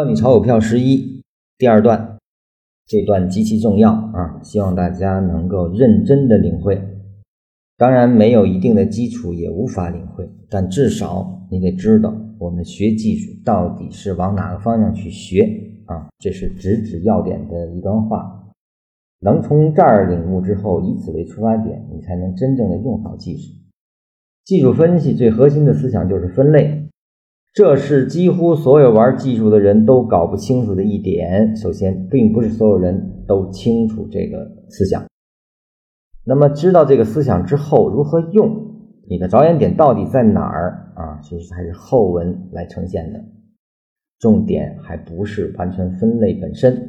教你炒股票十一第二段，这段极其重要啊！希望大家能够认真的领会。当然，没有一定的基础也无法领会，但至少你得知道，我们学技术到底是往哪个方向去学啊？这是直指要点的一段话。能从这儿领悟之后，以此为出发点，你才能真正的用好技术。技术分析最核心的思想就是分类。这是几乎所有玩技术的人都搞不清楚的一点。首先，并不是所有人都清楚这个思想。那么，知道这个思想之后，如何用？你的着眼点到底在哪儿啊？其实还是后文来呈现的。重点还不是完全分类本身。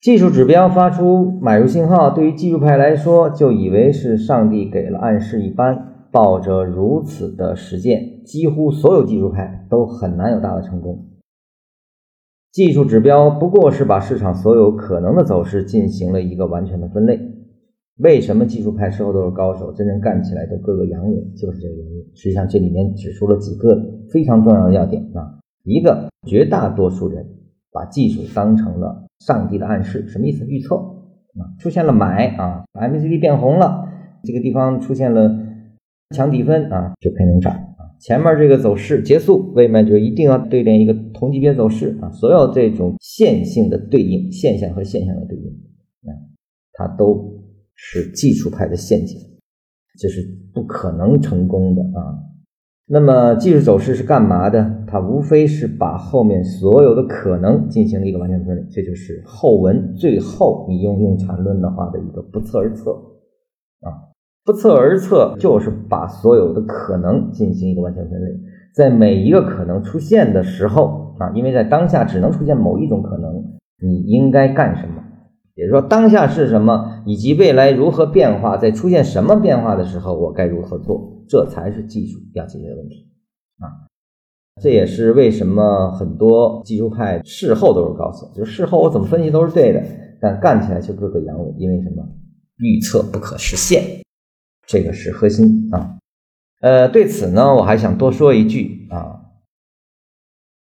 技术指标发出买入信号，对于技术派来说，就以为是上帝给了暗示一般。抱着如此的实践，几乎所有技术派都很难有大的成功。技术指标不过是把市场所有可能的走势进行了一个完全的分类。为什么技术派事后都是高手，真正干起来都各个洋人，就是这个原因。实际上，这里面指出了几个非常重要的要点啊。一个，绝大多数人把技术当成了上帝的暗示，什么意思？预测啊，出现了买啊，MACD 变红了，这个地方出现了。抢底分啊，就配能涨啊。前面这个走势结束，未面就一定要对练一个同级别走势啊。所有这种线性的对应，现象和现象的对应啊，它都是技术派的陷阱，这是不可能成功的啊。那么技术走势是干嘛的？它无非是把后面所有的可能进行了一个完全分类，这就是后文最后你用用禅论的话的一个不测而测啊。不测而测，就是把所有的可能进行一个完全分类，在每一个可能出现的时候啊，因为在当下只能出现某一种可能，你应该干什么？也就是说，当下是什么，以及未来如何变化，在出现什么变化的时候，我该如何做？这才是技术要解决的问题啊！这也是为什么很多技术派事后都是高手，就是事后我怎么分析都是对的，但干起来却各个阳痿，因为什么？预测不可实现。这个是核心啊，呃，对此呢，我还想多说一句啊，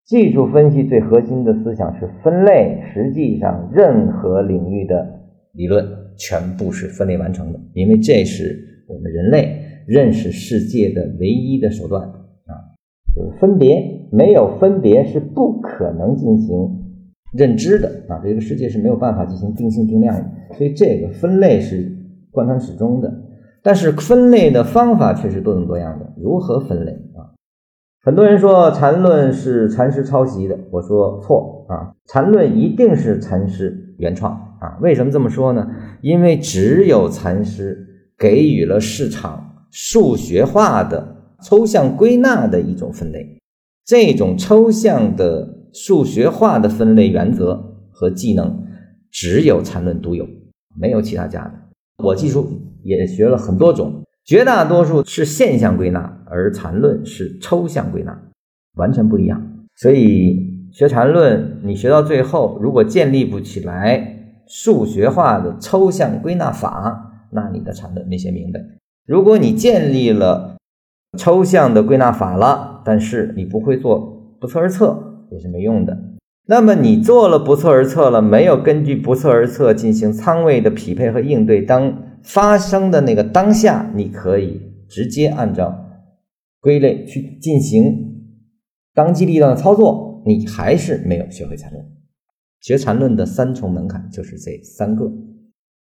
技术分析最核心的思想是分类，实际上任何领域的理论全部是分类完成的，因为这是我们人类认识世界的唯一的手段啊，就是分别，没有分别是不可能进行认知的啊，这个世界是没有办法进行定性定量的，所以这个分类是贯穿始终的。但是分类的方法却是多种多样的。如何分类啊？很多人说禅论是禅师抄袭的，我说错啊，禅论一定是禅师原创啊。为什么这么说呢？因为只有禅师给予了市场数学化的抽象归纳的一种分类，这种抽象的数学化的分类原则和技能，只有禅论独有，没有其他家的。我技术。也学了很多种，绝大多数是现象归纳，而禅论是抽象归纳，完全不一样。所以学禅论，你学到最后，如果建立不起来数学化的抽象归纳法，那你的禅论没学明白。如果你建立了抽象的归纳法了，但是你不会做不测而测，也是没用的。那么你做了不测而测了，没有根据不测而测进行仓位的匹配和应对，当。发生的那个当下，你可以直接按照归类去进行当机立断的操作，你还是没有学会缠论。学缠论的三重门槛就是这三个。